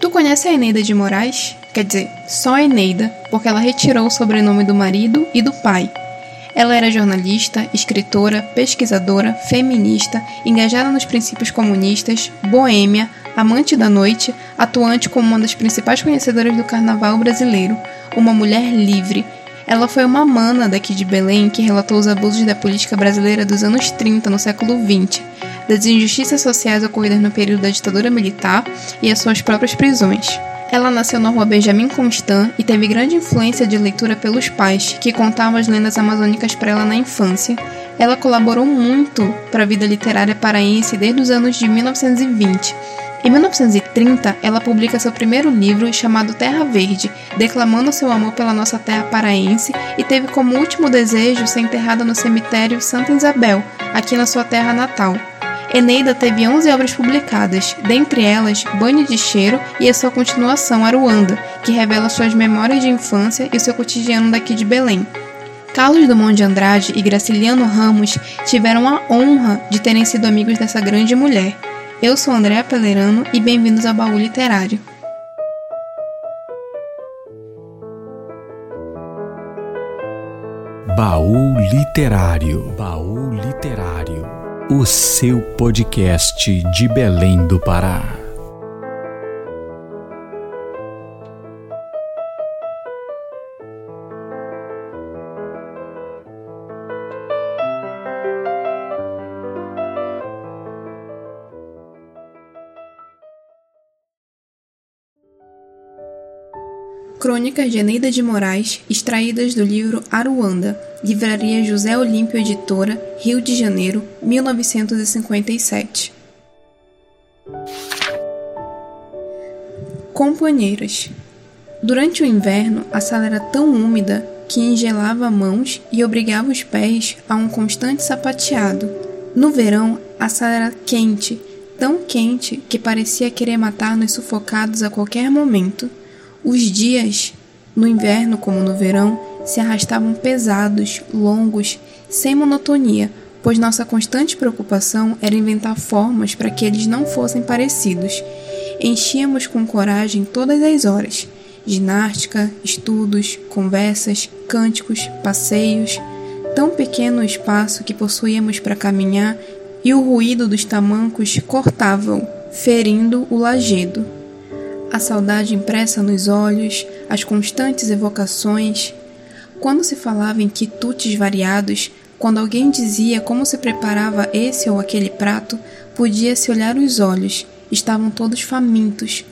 Tu conhece a Eneida de Moraes? Quer dizer, só Eneida, porque ela retirou o sobrenome do marido e do pai. Ela era jornalista, escritora, pesquisadora, feminista, engajada nos princípios comunistas, boêmia, amante da noite, atuante como uma das principais conhecedoras do carnaval brasileiro, uma mulher livre. Ela foi uma mana daqui de Belém que relatou os abusos da política brasileira dos anos 30 no século 20, das injustiças sociais ocorridas no período da ditadura militar e as suas próprias prisões. Ela nasceu na rua Benjamin Constant e teve grande influência de leitura pelos pais, que contavam as lendas amazônicas para ela na infância. Ela colaborou muito para a vida literária paraense desde os anos de 1920. Em 1930, ela publica seu primeiro livro chamado Terra Verde, declamando seu amor pela nossa terra paraense e teve como último desejo ser enterrada no cemitério Santa Isabel, aqui na sua terra natal. Eneida teve 11 obras publicadas, dentre elas Banho de Cheiro e a sua continuação Aruanda, que revela suas memórias de infância e seu cotidiano daqui de Belém. Carlos Dumont de Andrade e Graciliano Ramos tiveram a honra de terem sido amigos dessa grande mulher. Eu sou Andréa Pelerano e bem-vindos ao Baú Literário. Baú Literário. Baú Literário o seu podcast de Belém do Pará. Crônicas de Eneida de Moraes, extraídas do livro Aruanda, Livraria José Olímpio Editora, Rio de Janeiro, 1957. Companheiras. Durante o inverno, a sala era tão úmida que engelava mãos e obrigava os pés a um constante sapateado. No verão, a sala era quente, tão quente que parecia querer matar-nos sufocados a qualquer momento. Os dias, no inverno como no verão, se arrastavam pesados, longos, sem monotonia, pois nossa constante preocupação era inventar formas para que eles não fossem parecidos. Enchíamos com coragem todas as horas: ginástica, estudos, conversas, cânticos, passeios. Tão pequeno o espaço que possuíamos para caminhar e o ruído dos tamancos cortavam, ferindo o lajedo a saudade impressa nos olhos, as constantes evocações. Quando se falava em quitutes variados, quando alguém dizia como se preparava esse ou aquele prato, podia-se olhar os olhos, estavam todos famintos.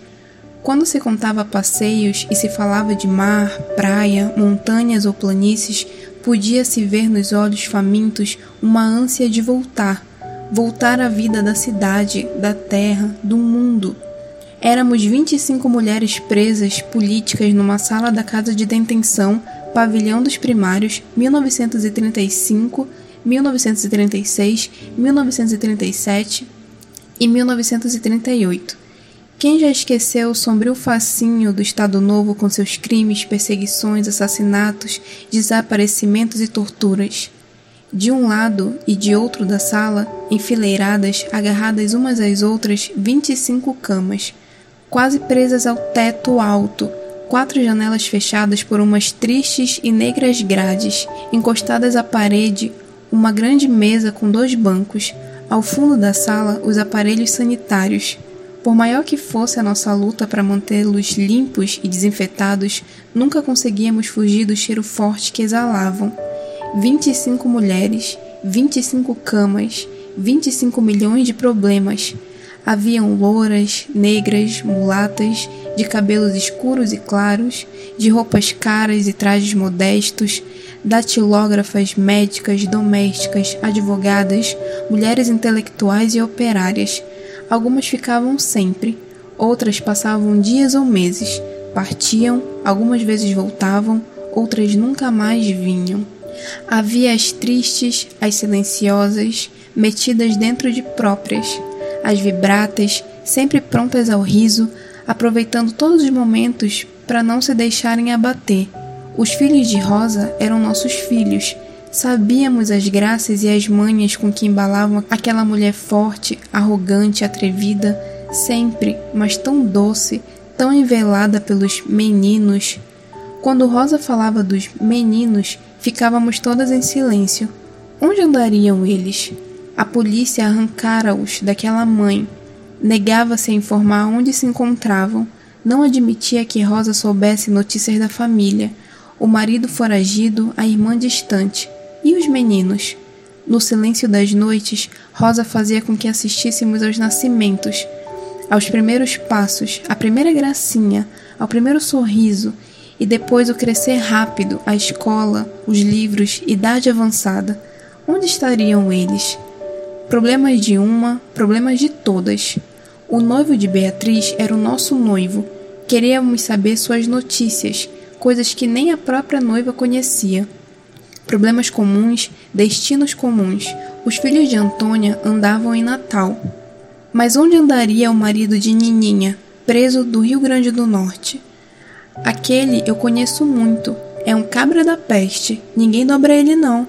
Quando se contava passeios e se falava de mar, praia, montanhas ou planícies, podia-se ver nos olhos famintos uma ânsia de voltar, voltar à vida da cidade, da terra, do mundo. Éramos 25 mulheres presas políticas numa sala da Casa de Detenção, Pavilhão dos Primários, 1935, 1936, 1937 e 1938. Quem já esqueceu o sombrio fascínio do Estado Novo com seus crimes, perseguições, assassinatos, desaparecimentos e torturas? De um lado e de outro da sala, enfileiradas, agarradas umas às outras, 25 camas quase presas ao teto alto, quatro janelas fechadas por umas tristes e negras grades, encostadas à parede, uma grande mesa com dois bancos, ao fundo da sala os aparelhos sanitários. Por maior que fosse a nossa luta para mantê-los limpos e desinfetados, nunca conseguíamos fugir do cheiro forte que exalavam. 25 mulheres, 25 camas, 25 milhões de problemas, Haviam louras, negras, mulatas, de cabelos escuros e claros, de roupas caras e trajes modestos, datilógrafas, médicas, domésticas, advogadas, mulheres intelectuais e operárias. Algumas ficavam sempre, outras passavam dias ou meses, partiam, algumas vezes voltavam, outras nunca mais vinham. Havia as tristes, as silenciosas, metidas dentro de próprias, as vibratas, sempre prontas ao riso, aproveitando todos os momentos para não se deixarem abater. Os filhos de Rosa eram nossos filhos. Sabíamos as graças e as manhas com que embalavam aquela mulher forte, arrogante, atrevida, sempre, mas tão doce, tão envelada pelos meninos. Quando Rosa falava dos meninos, ficávamos todas em silêncio. Onde andariam eles? A polícia arrancara-os daquela mãe. Negava-se a informar onde se encontravam. Não admitia que Rosa soubesse notícias da família. O marido foragido, a irmã distante. E os meninos? No silêncio das noites, Rosa fazia com que assistíssemos aos nascimentos, aos primeiros passos, à primeira gracinha, ao primeiro sorriso, e depois o crescer rápido, a escola, os livros, idade avançada. Onde estariam eles? Problemas de uma, problemas de todas. O noivo de Beatriz era o nosso noivo. Queríamos saber suas notícias, coisas que nem a própria noiva conhecia. Problemas comuns, destinos comuns. Os filhos de Antônia andavam em Natal. Mas onde andaria o marido de Nininha, preso do Rio Grande do Norte? Aquele eu conheço muito. É um cabra da peste. Ninguém dobra ele não.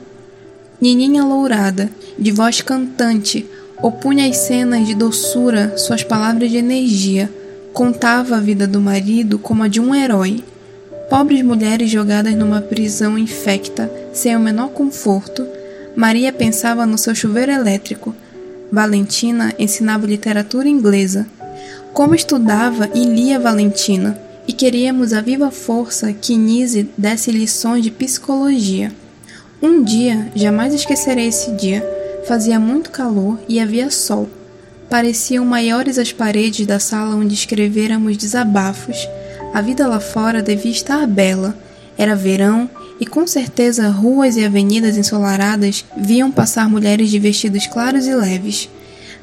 Nininha lourada, de voz cantante, opunha às cenas de doçura suas palavras de energia, contava a vida do marido como a de um herói. Pobres mulheres jogadas numa prisão infecta, sem o menor conforto, Maria pensava no seu chuveiro elétrico. Valentina ensinava literatura inglesa. Como estudava e lia Valentina, e queríamos a viva força que Nise desse lições de psicologia. Um dia, jamais esquecerei esse dia, fazia muito calor e havia sol. Pareciam maiores as paredes da sala onde escrevêramos desabafos. A vida lá fora devia estar bela. Era verão e com certeza ruas e avenidas ensolaradas viam passar mulheres de vestidos claros e leves.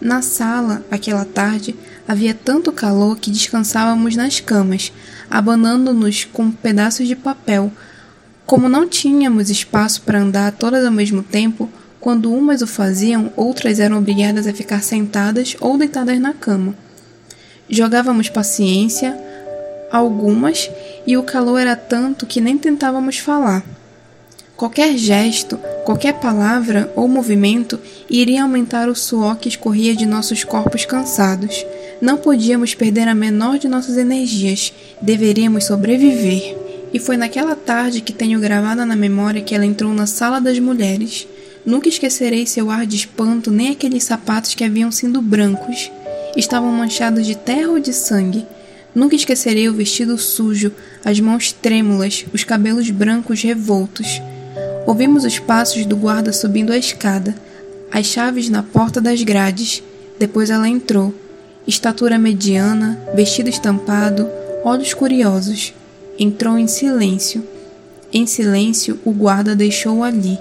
Na sala, aquela tarde, havia tanto calor que descansávamos nas camas, abanando-nos com pedaços de papel como não tínhamos espaço para andar todas ao mesmo tempo, quando umas o faziam, outras eram obrigadas a ficar sentadas ou deitadas na cama. Jogávamos paciência, algumas, e o calor era tanto que nem tentávamos falar. Qualquer gesto, qualquer palavra ou movimento iria aumentar o suor que escorria de nossos corpos cansados. Não podíamos perder a menor de nossas energias, deveríamos sobreviver. E foi naquela tarde que tenho gravada na memória que ela entrou na sala das mulheres. Nunca esquecerei seu ar de espanto nem aqueles sapatos que haviam sido brancos. Estavam manchados de terra ou de sangue. Nunca esquecerei o vestido sujo, as mãos trêmulas, os cabelos brancos revoltos. Ouvimos os passos do guarda subindo a escada, as chaves na porta das grades. Depois ela entrou. Estatura mediana, vestido estampado, olhos curiosos. Entrou em silêncio. Em silêncio, o guarda deixou ali.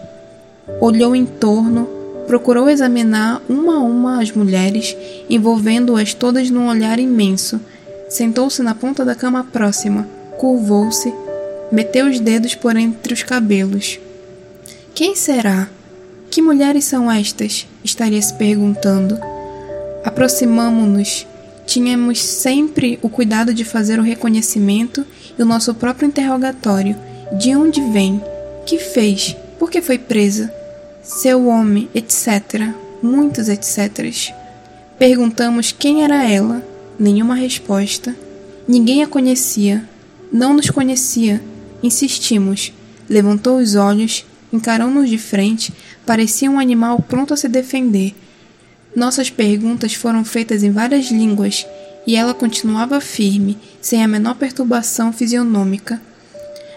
Olhou em torno, procurou examinar uma a uma as mulheres, envolvendo-as todas num olhar imenso. Sentou-se na ponta da cama próxima, curvou-se, meteu os dedos por entre os cabelos. Quem será? Que mulheres são estas? estaria se perguntando. Aproximamo-nos Tínhamos sempre o cuidado de fazer o reconhecimento e o nosso próprio interrogatório: de onde vem, que fez, por que foi presa, seu homem, etc. Muitos etc. Perguntamos quem era ela, nenhuma resposta. Ninguém a conhecia, não nos conhecia. Insistimos. Levantou os olhos, encarou-nos de frente, parecia um animal pronto a se defender nossas perguntas foram feitas em várias línguas e ela continuava firme, sem a menor perturbação fisionômica.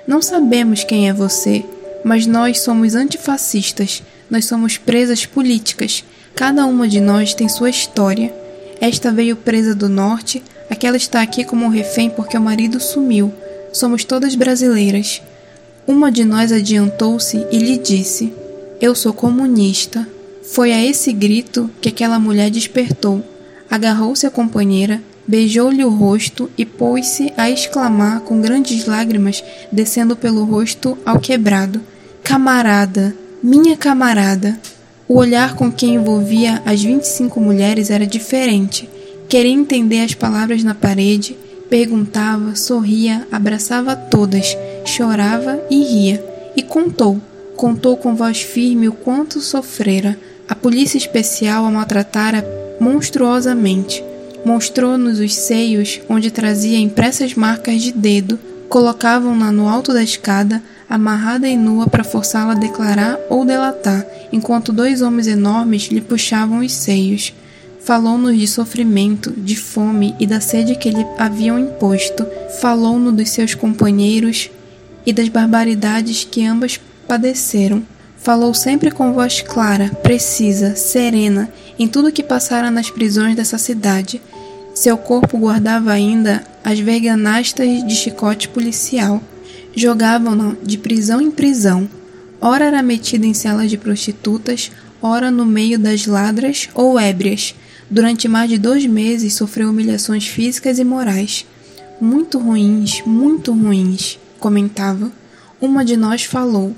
Não sabemos quem é você, mas nós somos antifascistas, nós somos presas políticas. Cada uma de nós tem sua história. Esta veio presa do norte, aquela está aqui como refém porque o marido sumiu. Somos todas brasileiras. Uma de nós adiantou-se e lhe disse: Eu sou comunista. Foi a esse grito que aquela mulher despertou, agarrou-se à companheira, beijou-lhe o rosto e pôs-se a exclamar com grandes lágrimas descendo pelo rosto ao quebrado: Camarada, minha camarada! O olhar com que envolvia as vinte e cinco mulheres era diferente. Queria entender as palavras na parede, perguntava, sorria, abraçava todas, chorava e ria. E contou, contou com voz firme o quanto sofrera, a polícia especial a maltratara monstruosamente. Mostrou-nos os seios onde trazia impressas marcas de dedo, colocavam-na no alto da escada, amarrada e nua para forçá-la a declarar ou delatar, enquanto dois homens enormes lhe puxavam os seios. Falou-nos de sofrimento, de fome e da sede que lhe haviam imposto. Falou-nos dos seus companheiros e das barbaridades que ambas padeceram. Falou sempre com voz clara, precisa, serena, em tudo que passara nas prisões dessa cidade. Seu corpo guardava ainda as verganastas de chicote policial. Jogavam-no de prisão em prisão. Ora era metido em celas de prostitutas, ora no meio das ladras ou ébrias. Durante mais de dois meses sofreu humilhações físicas e morais. Muito ruins, muito ruins, comentava. Uma de nós falou.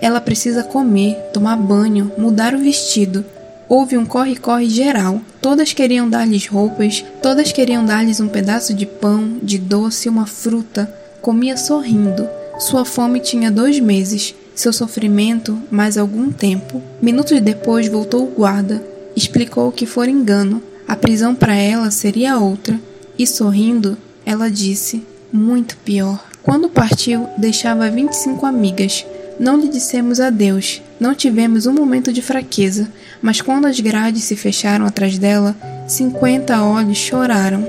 Ela precisa comer, tomar banho, mudar o vestido. Houve um corre-corre geral. Todas queriam dar-lhes roupas, todas queriam dar-lhes um pedaço de pão, de doce, uma fruta. Comia sorrindo. Sua fome tinha dois meses, seu sofrimento mais algum tempo. Minutos depois voltou o guarda, explicou que fora engano, a prisão para ela seria outra, e sorrindo, ela disse: muito pior. Quando partiu, deixava 25 amigas. Não lhe dissemos adeus, não tivemos um momento de fraqueza, mas quando as grades se fecharam atrás dela, 50 olhos choraram.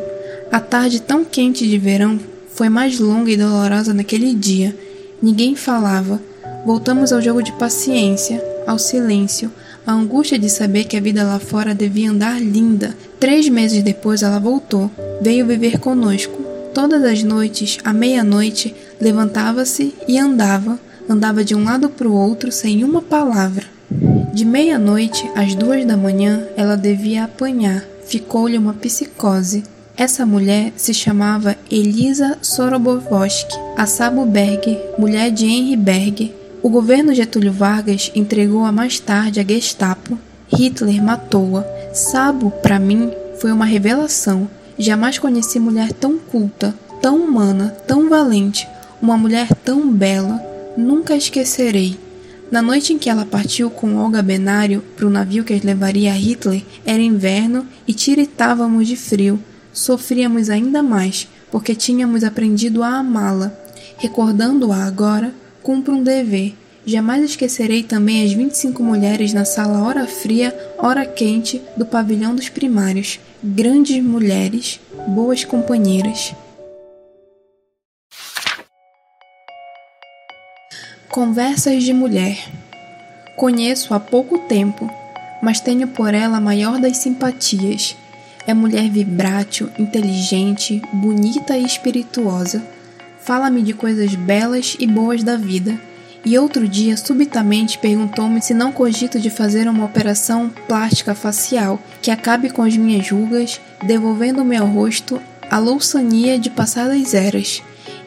A tarde tão quente de verão foi mais longa e dolorosa naquele dia. Ninguém falava. Voltamos ao jogo de paciência, ao silêncio, a angústia de saber que a vida lá fora devia andar linda. Três meses depois ela voltou, veio viver conosco. Todas as noites, à meia-noite, levantava-se e andava, andava de um lado para o outro sem uma palavra. De meia-noite às duas da manhã, ela devia apanhar. Ficou-lhe uma psicose. Essa mulher se chamava Elisa Sorobovoski, a Sabo Berger, mulher de Henry Berger, o governo Getúlio Vargas entregou-a mais tarde à Gestapo. Hitler matou-a. Sabo, para mim, foi uma revelação. Jamais conheci mulher tão culta, tão humana, tão valente, uma mulher tão bela. Nunca esquecerei. Na noite em que ela partiu com Olga Benário para o navio que levaria a Hitler, era inverno e tiritávamos de frio. Sofríamos ainda mais, porque tínhamos aprendido a amá-la. Recordando-a agora, cumpro um dever. Jamais esquecerei também as 25 mulheres na sala hora fria, hora quente do pavilhão dos primários. Grandes mulheres, boas companheiras. Conversas de mulher. Conheço há pouco tempo, mas tenho por ela a maior das simpatias. É mulher vibrátil, inteligente, bonita e espirituosa Fala-me de coisas belas e boas da vida. E outro dia, subitamente, perguntou-me se não cogito de fazer uma operação plástica facial que acabe com as minhas rugas, devolvendo-me ao rosto a louçania de passadas eras.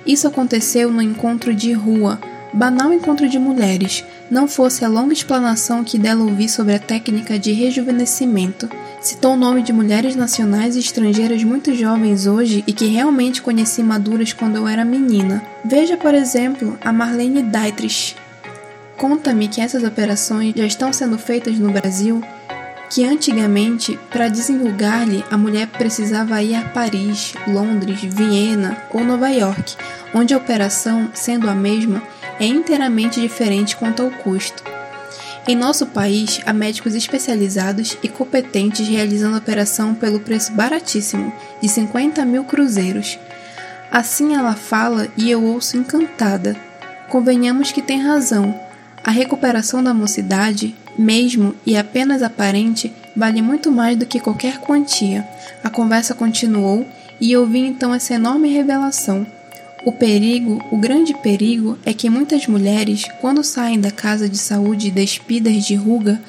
Isso aconteceu no encontro de rua, banal encontro de mulheres, não fosse a longa explanação que dela ouvi sobre a técnica de rejuvenescimento. Citou o nome de mulheres nacionais e estrangeiras muito jovens hoje e que realmente conheci maduras quando eu era menina. Veja, por exemplo, a Marlene Dietrich. Conta-me que essas operações já estão sendo feitas no Brasil, que antigamente, para desenrugar-lhe, a mulher precisava ir a Paris, Londres, Viena ou Nova York, onde a operação, sendo a mesma, é inteiramente diferente quanto ao custo. Em nosso país, há médicos especializados e competentes realizando a operação pelo preço baratíssimo, de 50 mil cruzeiros. Assim ela fala e eu ouço encantada. Convenhamos que tem razão. A recuperação da mocidade, mesmo e apenas aparente, vale muito mais do que qualquer quantia. A conversa continuou e eu vi então essa enorme revelação. O perigo, o grande perigo, é que muitas mulheres, quando saem da casa de saúde despidas de ruga,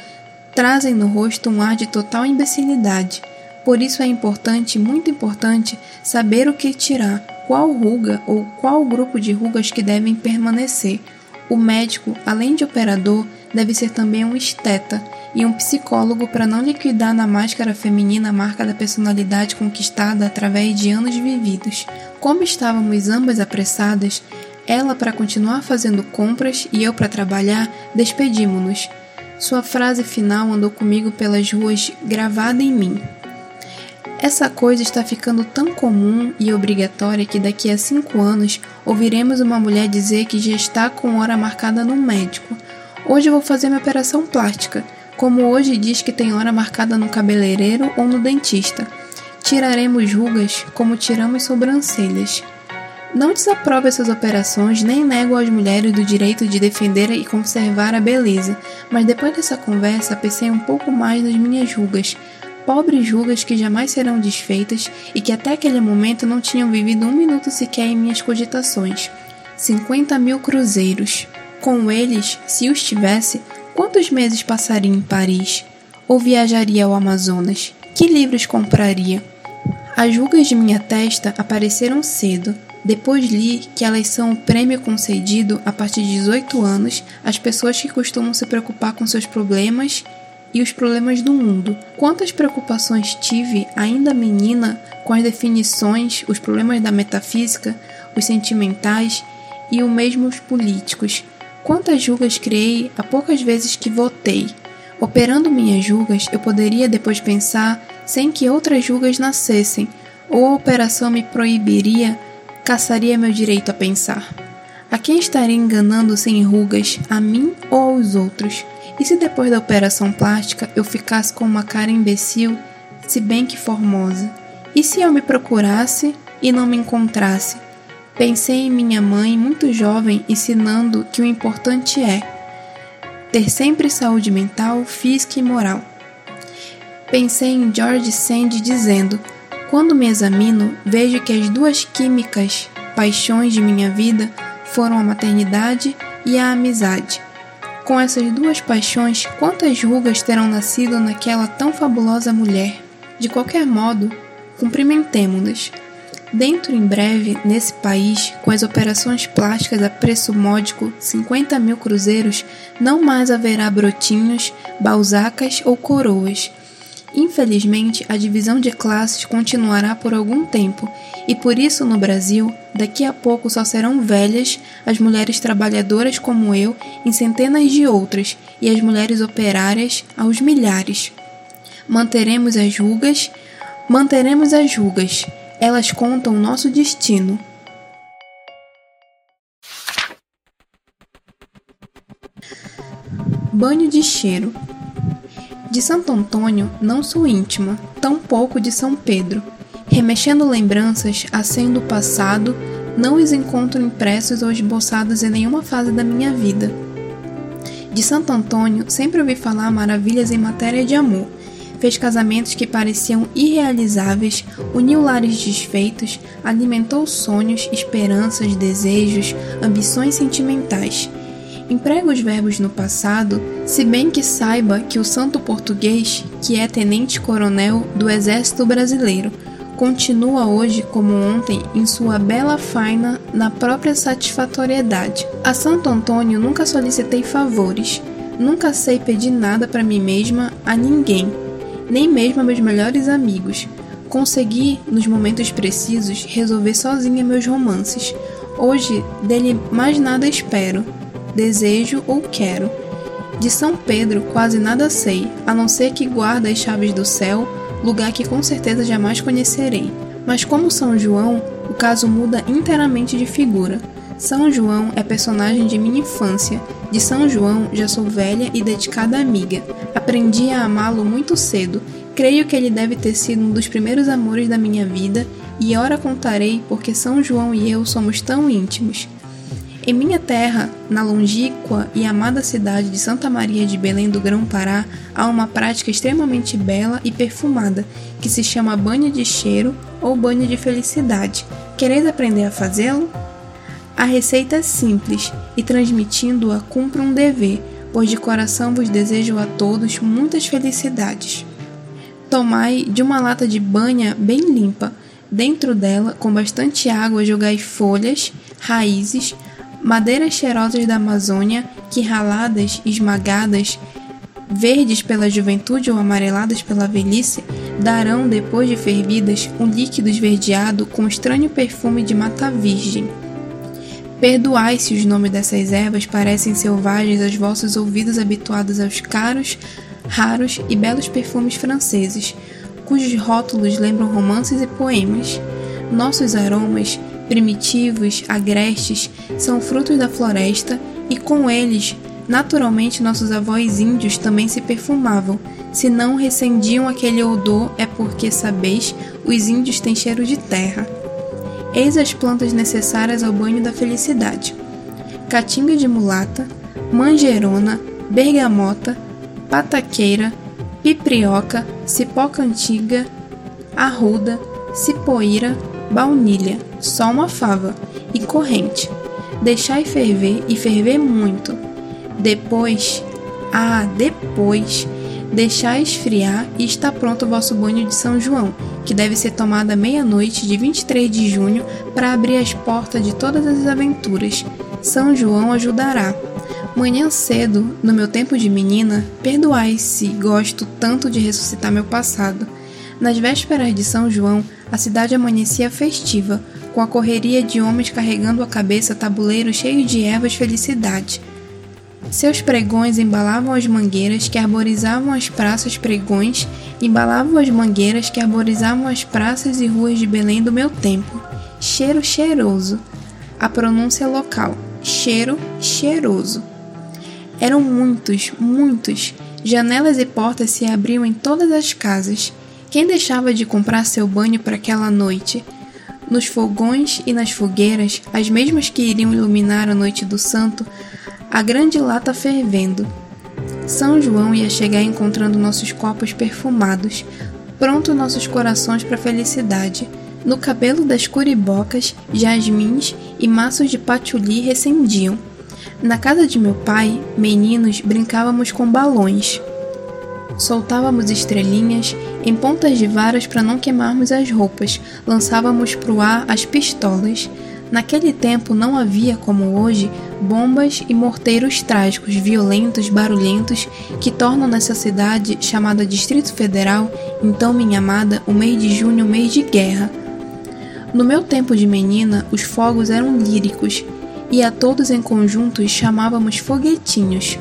trazem no rosto um ar de total imbecilidade. Por isso é importante, muito importante, saber o que tirar, qual ruga ou qual grupo de rugas que devem permanecer. O médico, além de operador, deve ser também um esteta e um psicólogo para não liquidar na máscara feminina a marca da personalidade conquistada através de anos vividos. Como estávamos ambas apressadas, ela para continuar fazendo compras e eu para trabalhar, despedimos-nos. Sua frase final andou comigo pelas ruas gravada em mim. Essa coisa está ficando tão comum e obrigatória que daqui a cinco anos ouviremos uma mulher dizer que já está com hora marcada no médico. Hoje vou fazer minha operação plástica, como hoje diz que tem hora marcada no cabeleireiro ou no dentista. Tiraremos rugas como tiramos sobrancelhas. Não desaprovo essas operações nem nego às mulheres do direito de defender e conservar a beleza, mas depois dessa conversa pensei um pouco mais nas minhas rugas, pobres rugas que jamais serão desfeitas e que até aquele momento não tinham vivido um minuto sequer em minhas cogitações. 50 mil cruzeiros. Com eles, se os tivesse, quantos meses passaria em Paris? Ou viajaria ao Amazonas? Que livros compraria? As rugas de minha testa apareceram cedo, depois li que elas são o prêmio concedido a partir de 18 anos às pessoas que costumam se preocupar com seus problemas e os problemas do mundo. Quantas preocupações tive, ainda menina, com as definições, os problemas da metafísica, os sentimentais e o mesmo os políticos. Quantas julgas criei a poucas vezes que votei. Operando minhas julgas, eu poderia depois pensar sem que outras julgas nascessem, ou a operação me proibiria caçaria meu direito a pensar. A quem estaria enganando sem rugas, a mim ou aos outros? E se depois da operação plástica eu ficasse com uma cara imbecil, se bem que formosa? E se eu me procurasse e não me encontrasse? Pensei em minha mãe, muito jovem, ensinando que o importante é ter sempre saúde mental, física e moral. Pensei em George Sand dizendo: quando me examino, vejo que as duas químicas paixões de minha vida foram a maternidade e a amizade. Com essas duas paixões, quantas rugas terão nascido naquela tão fabulosa mulher? De qualquer modo, cumprimentemo-nos. Dentro em breve, nesse país, com as operações plásticas a preço módico, 50 mil cruzeiros, não mais haverá brotinhos, balzacas ou coroas Infelizmente, a divisão de classes continuará por algum tempo, e por isso no Brasil, daqui a pouco só serão velhas as mulheres trabalhadoras como eu em centenas de outras, e as mulheres operárias aos milhares. Manteremos as rugas, manteremos as rugas, elas contam nosso destino. Banho de cheiro. De Santo Antônio não sou íntima, tampouco de São Pedro. Remexendo lembranças, acendo o passado, não os encontro impressos ou esboçados em nenhuma fase da minha vida. De Santo Antônio sempre ouvi falar maravilhas em matéria de amor. Fez casamentos que pareciam irrealizáveis, uniu lares desfeitos, alimentou sonhos, esperanças, desejos, ambições sentimentais emprega os verbos no passado, se bem que saiba que o santo português, que é tenente-coronel do Exército Brasileiro, continua hoje como ontem em sua bela faina na própria satisfatoriedade. A Santo Antônio nunca solicitei favores, nunca sei pedir nada para mim mesma a ninguém, nem mesmo a meus melhores amigos. Consegui, nos momentos precisos, resolver sozinha meus romances. Hoje, dele mais nada espero desejo ou quero. De São Pedro quase nada sei, a não ser que guarda as chaves do céu, lugar que com certeza jamais conhecerei. Mas como São João, o caso muda inteiramente de figura. São João é personagem de minha infância. De São João já sou velha e dedicada amiga. Aprendi a amá-lo muito cedo. Creio que ele deve ter sido um dos primeiros amores da minha vida, e ora contarei porque São João e eu somos tão íntimos. Em minha terra, na longínqua e amada cidade de Santa Maria de Belém do Grão-Pará, há uma prática extremamente bela e perfumada que se chama banho de cheiro ou banho de felicidade. Quereis aprender a fazê-lo? A receita é simples e transmitindo-a cumpre um dever, pois de coração vos desejo a todos muitas felicidades. Tomai de uma lata de banha bem limpa. Dentro dela, com bastante água, jogai folhas, raízes, madeiras cheirosas da Amazônia que, raladas, esmagadas, verdes pela juventude ou amareladas pela velhice, darão, depois de fervidas, um líquido esverdeado com estranho perfume de mata virgem. Perdoai se os nomes dessas ervas parecem selvagens aos vossos ouvidos habituados aos caros, raros e belos perfumes franceses, cujos rótulos lembram romances e poemas. Nossos aromas, primitivos, agrestes, são frutos da floresta e com eles, naturalmente, nossos avós índios também se perfumavam. Se não recendiam aquele odor, é porque, sabeis, os índios têm cheiro de terra. Eis as plantas necessárias ao banho da felicidade: caatinga de mulata, manjerona, bergamota, pataqueira, piprioca, cipoca antiga, arruda, cipoíra, baunilha, só uma fava e corrente. Deixai ferver e ferver muito. Depois, ah, depois, deixai esfriar e está pronto o vosso banho de São João, que deve ser tomado à meia-noite de 23 de junho para abrir as portas de todas as aventuras. São João ajudará. Manhã cedo, no meu tempo de menina, perdoai se gosto tanto de ressuscitar meu passado. Nas vésperas de São João, a cidade amanhecia festiva, com a correria de homens carregando a cabeça tabuleiro cheio de ervas felicidade. Seus pregões embalavam as mangueiras que arborizavam as praças pregões, embalavam as mangueiras que arborizavam as praças e ruas de Belém do meu tempo. Cheiro cheiroso. A pronúncia local. Cheiro cheiroso. Eram muitos, muitos. Janelas e portas se abriam em todas as casas. Quem deixava de comprar seu banho para aquela noite? Nos fogões e nas fogueiras, as mesmas que iriam iluminar a noite do santo, a grande lata fervendo. São João ia chegar encontrando nossos copos perfumados, pronto nossos corações para felicidade. No cabelo das curibocas, jasmins e maços de patchouli recendiam. Na casa de meu pai, meninos brincávamos com balões. Soltávamos estrelinhas em pontas de varas para não queimarmos as roupas, lançávamos para o ar as pistolas. Naquele tempo não havia, como hoje, bombas e morteiros trágicos, violentos, barulhentos, que tornam nessa cidade, chamada Distrito Federal, então minha amada, o mês de junho, mês de guerra. No meu tempo de menina, os fogos eram líricos, e a todos em conjunto chamávamos foguetinhos.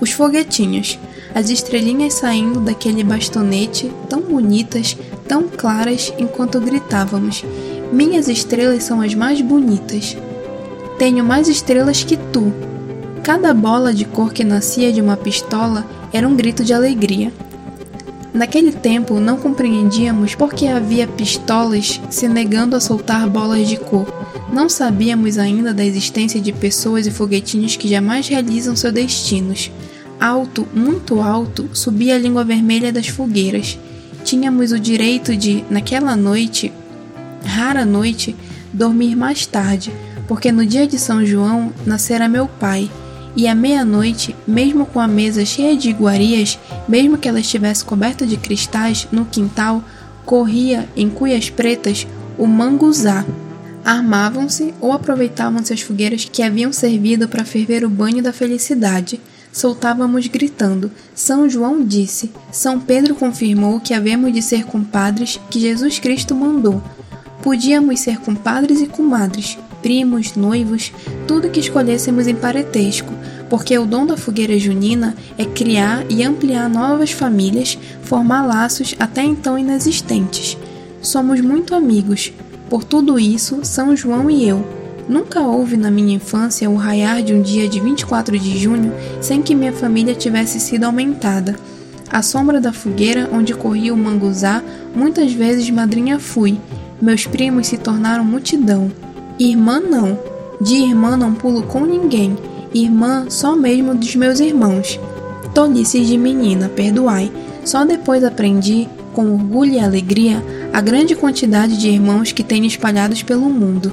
Os foguetinhos as estrelinhas saindo daquele bastonete, tão bonitas, tão claras, enquanto gritávamos: Minhas estrelas são as mais bonitas. Tenho mais estrelas que tu. Cada bola de cor que nascia de uma pistola era um grito de alegria. Naquele tempo não compreendíamos por que havia pistolas se negando a soltar bolas de cor. Não sabíamos ainda da existência de pessoas e foguetinhos que jamais realizam seus destinos. Alto, muito alto, subia a língua vermelha das fogueiras. Tínhamos o direito de, naquela noite, rara noite, dormir mais tarde, porque no dia de São João nascera meu pai, e à meia-noite, mesmo com a mesa cheia de iguarias, mesmo que ela estivesse coberta de cristais, no quintal, corria, em cuias pretas, o manguzá. Armavam-se ou aproveitavam-se as fogueiras que haviam servido para ferver o banho da felicidade soltávamos gritando: São João disse, São Pedro confirmou que havemos de ser compadres que Jesus Cristo mandou. Podíamos ser compadres e comadres, primos, noivos, tudo que escolhêssemos em parentesco, porque o dom da fogueira junina é criar e ampliar novas famílias, formar laços até então inexistentes. Somos muito amigos. Por tudo isso, São João e eu, Nunca houve na minha infância o raiar de um dia de 24 de junho sem que minha família tivesse sido aumentada. À sombra da fogueira onde corria o manguzá, muitas vezes madrinha fui. Meus primos se tornaram multidão. Irmã não. De irmã não pulo com ninguém. Irmã só mesmo dos meus irmãos. Tolices de menina, perdoai. Só depois aprendi, com orgulho e alegria, a grande quantidade de irmãos que tenho espalhados pelo mundo.